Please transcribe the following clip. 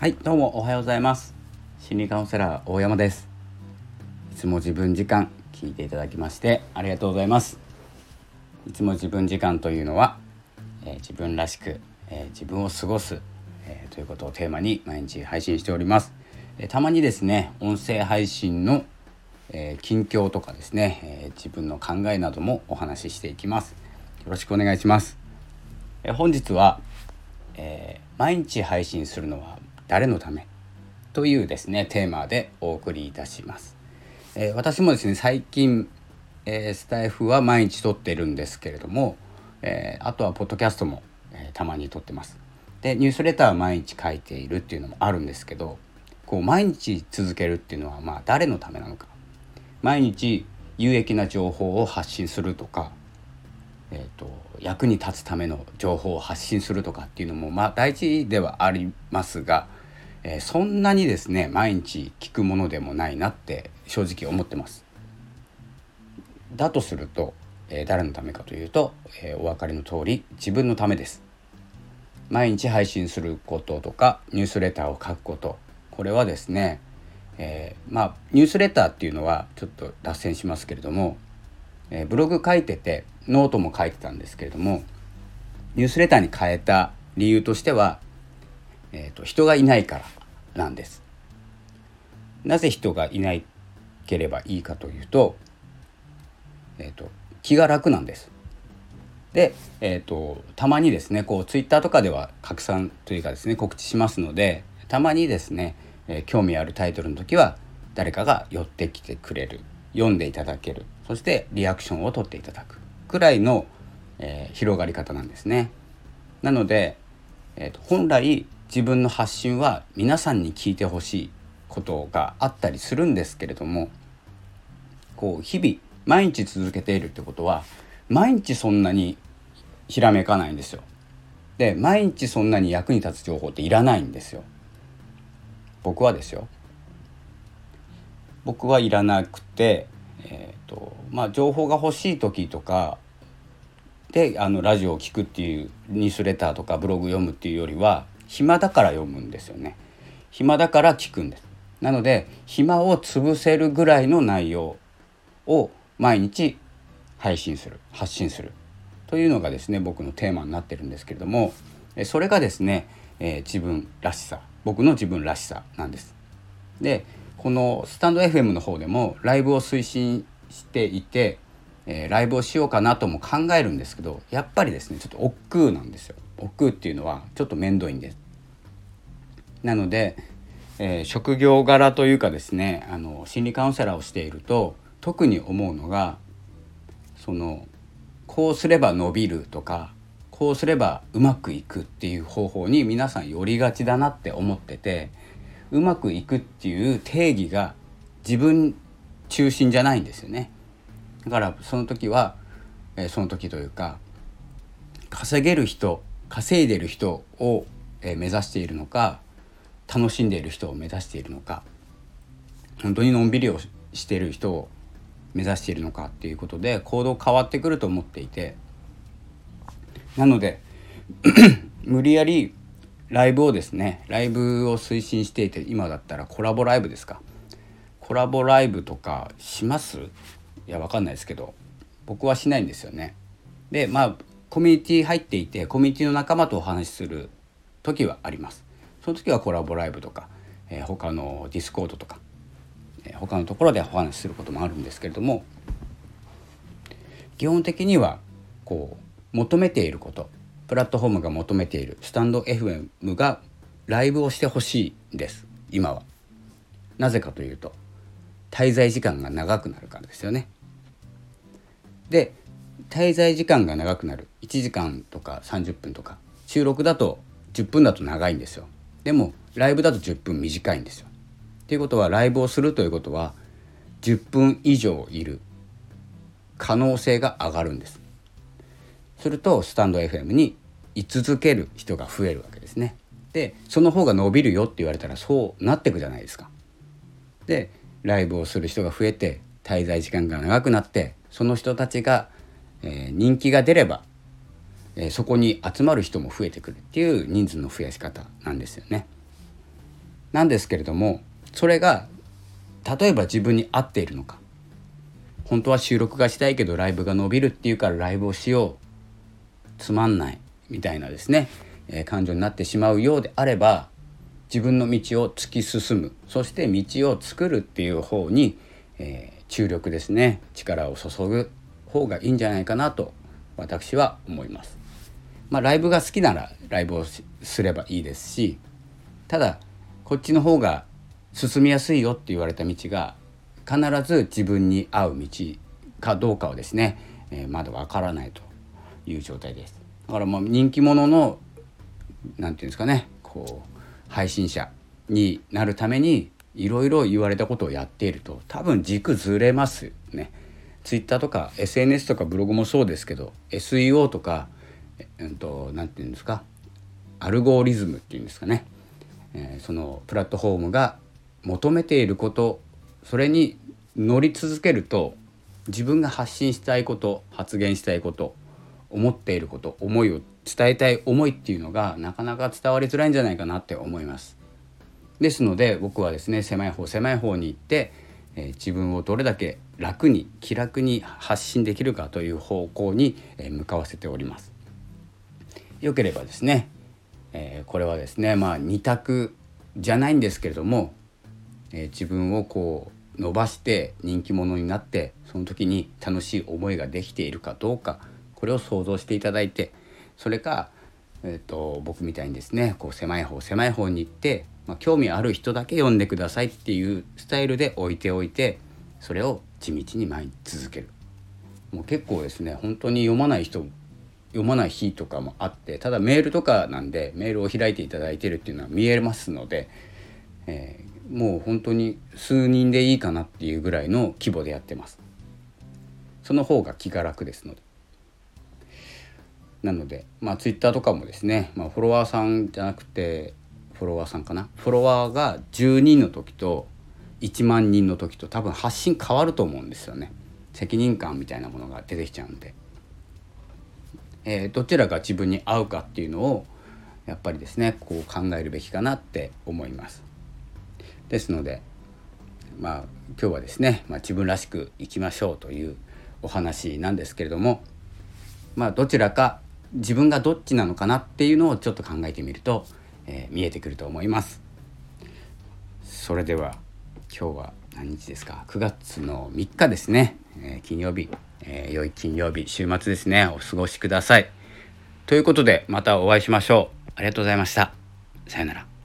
はいどうもおはようございます。心理カウンセラー大山です。いつも自分時間聞いていただきましてありがとうございます。いつも自分時間というのは、えー、自分らしく、えー、自分を過ごす、えー、ということをテーマに毎日配信しております、えたまにですね音声配信の、え近況とかですね、え自分の考えなどもお話ししていきます。よろしくお願いします、え本日は、え毎日配信するのは誰のため？というですねテーマでお送りいたします。えー、私もですね最近、えー、スタイフは毎日撮ってるんですけれども、えー、あとはポッドキャストも、えたまに撮ってます。でニュースレターは毎日書いているっていうのもあるんですけどこう毎日続けるっていうのはまあ誰のためなのか毎日有益な情報を発信するとか、えーと役に立つための情報を発信するとかっていうのもまあ大事ではありますがえ、そんなにですね毎日聞くものでもないなって正直思ってます。だとすると、え、誰のためかというと、え、お分かりの通り自分のためです。毎日配信することとかニュースレターを書くことこれはですね、えー、まあニュースレターっていうのはちょっと脱線しますけれども、えブログ書いててノートも書いてたんですけれどもニュースレターに変えた理由としてはえーと、人がいないからなんです。なぜ人がいなければいいかというと,、えーと、気が楽なんです。で、えーと、たまにですねこうツイッターとかでは拡散というかですね告知しますのでたまにですね、えー、興味あるタイトルの時は誰かが寄ってきてくれる読んでいただけるそしてリアクションを取っていただくくらいの、えー、広がり方なんですね。なので、えーと本来自分の発信は皆さんに聞いてほしいことがあったりするんですけれどもこう日々毎日続けているってことは毎日そんなにひらめかないんですよ。で毎日そんなに役に立つ情報っていらないんですよ。僕はですよ。僕はいらなくて、えーとまあ、情報が欲しい時とかであのラジオを聴くっていうニュースレターとかブログ読むっていうよりは暇だから読むんですよね。暇だから聞くんです。なので暇を潰せるぐらいの内容を毎日配信する発信する。というのがですね僕のテーマになってるんですけれどもそれがですね、えー、自分らしさ。僕の自分らしさなんです。でこのスタンド FM の方でもライブを推進していて、えー、ライブをしようかなとも考えるんですけどやっぱりですねちょっと億劫なんですよ。億劫っていうのはちょっと面倒いんです。なので、えー、職業柄というかですねあの心理カウンセラーをしていると特に思うのがそのこうすれば伸びるとかこうすればうまくいくっていう方法に皆さん寄りがちだなって思っててうまくいくっていう定義が自分中心じゃないんですよね。だからその時は、えー、その時というか稼げる人稼いでる人を、え目指しているのか楽しんでいる人を目指しているのか本当にのんびりをしている人を目指しているのかっていうことで行動変わってくると思っていてなので 無理やりライブをですねライブを推進していて今だったらコラボライブですか。コラボライブとかします？いやわかんないですけど僕はしないんですよね。でまあコミュニティ入っていてコミュニティの仲間とお話しする時はありますその時はコラボライブとか、えー、他のディスコードとか、えー、他のところでお話しすることもあるんですけれども基本的にはこう求めていることプラットフォームが求めているスタンド FM がライブをしてほしいんです今は。なぜかというと滞在時間が長くなるからですよね。で滞在時間が長くなる。1時間とか30分とか。収録だと10分だと長いんですよ。でもライブだと10分短いんですよ。っていうことはライブをするということは10分以上いる。可能性が上がるんです。するとスタンド FM に居続ける人が増えるわけですね。でその方が伸びるよって言われたらそうなってくじゃないですか。でライブをする人が増えて滞在時間が長くなってその人たちがえー、人気が出れば、えー、そこに集まる人も増えてくるっていう人数の増やし方なんですよね。なんですけれどもそれが例えば自分に合っているのか。本当は収録がしたいけどライブが伸びるっていうからライブをしよう。つまんないみたいなですね、えー、感情になってしまうようであれば自分の道を突き進む。そして道を作るっていう方に、えー、注力ですね力を注ぐ方がいいんじゃないかなと私は思います。まあ、ライブが好きならライブをすればいいですしただこっちの方が進みやすいよって言われた道が必ず自分に合う道かどうかはですね、えー、まだわからないという状態です。だからもう人気者の何て言うんですかねこう配信者になるためにいろいろ言われたことをやっていると多分軸ずれますね。ツイッターとか SNS とかブログもそうですけど SEO とか何、えと、て言うんですか？アルゴリズムっていうんですかね、えー、そのプラットフォームが求めていることそれに乗り続けると自分が発信したいこと発言したいこと思っていること思いを伝えたい思いっていうのがなかなか伝わりづらいんじゃないかなって思います。ですので僕はですね狭い方狭い方に行って、えー、自分をどれだけ楽に気楽に発信できるかという方向に、えー、向かわせております。よければですね、えー、これはですねまあ2択じゃないんですけれども、え自分をこう伸ばして人気者になってその時に楽しい思いができているかどうかこれを想像していただいてそれか、えーと、僕みたいにですねこう狭い方狭い方に行って、まあ、興味ある人だけ読んでくださいっていうスタイルで置いておいてそれを地道に毎日続ける。もう結構ですね本当に読まない人読まない日とかもあってただメールとかなんでメールを開いていただいてるっていうのは見えますので、えー、もう本当に数人でいいかなっていうぐらいの規模でやってます。その方が気が楽ですので。なので、まあ、ツイッターとかもですね、まあ、フォロワーさんじゃなくてフォロワーさんかな？フォロワーが10人の時と1万人の時と多分発信変わると思うんですよね。責任感みたいなものが出てきちゃうんで、えー、どちらが自分に合うかっていうのをやっぱりですねこう考えるべきかなって思います。ですのでまあ今日はですね、まあ、自分らしくいきましょうというお話なんですけれどもまあどちらか自分がどっちなのかなっていうのをちょっと考えてみると、えー、見えてくると思います。それでは今日は何日ですか？9月の3日ですね、えー、金曜日、えー、良い金曜日週末ですね。お過ごしください。ということでまたお会いしましょう。ありがとうございました。さよなら。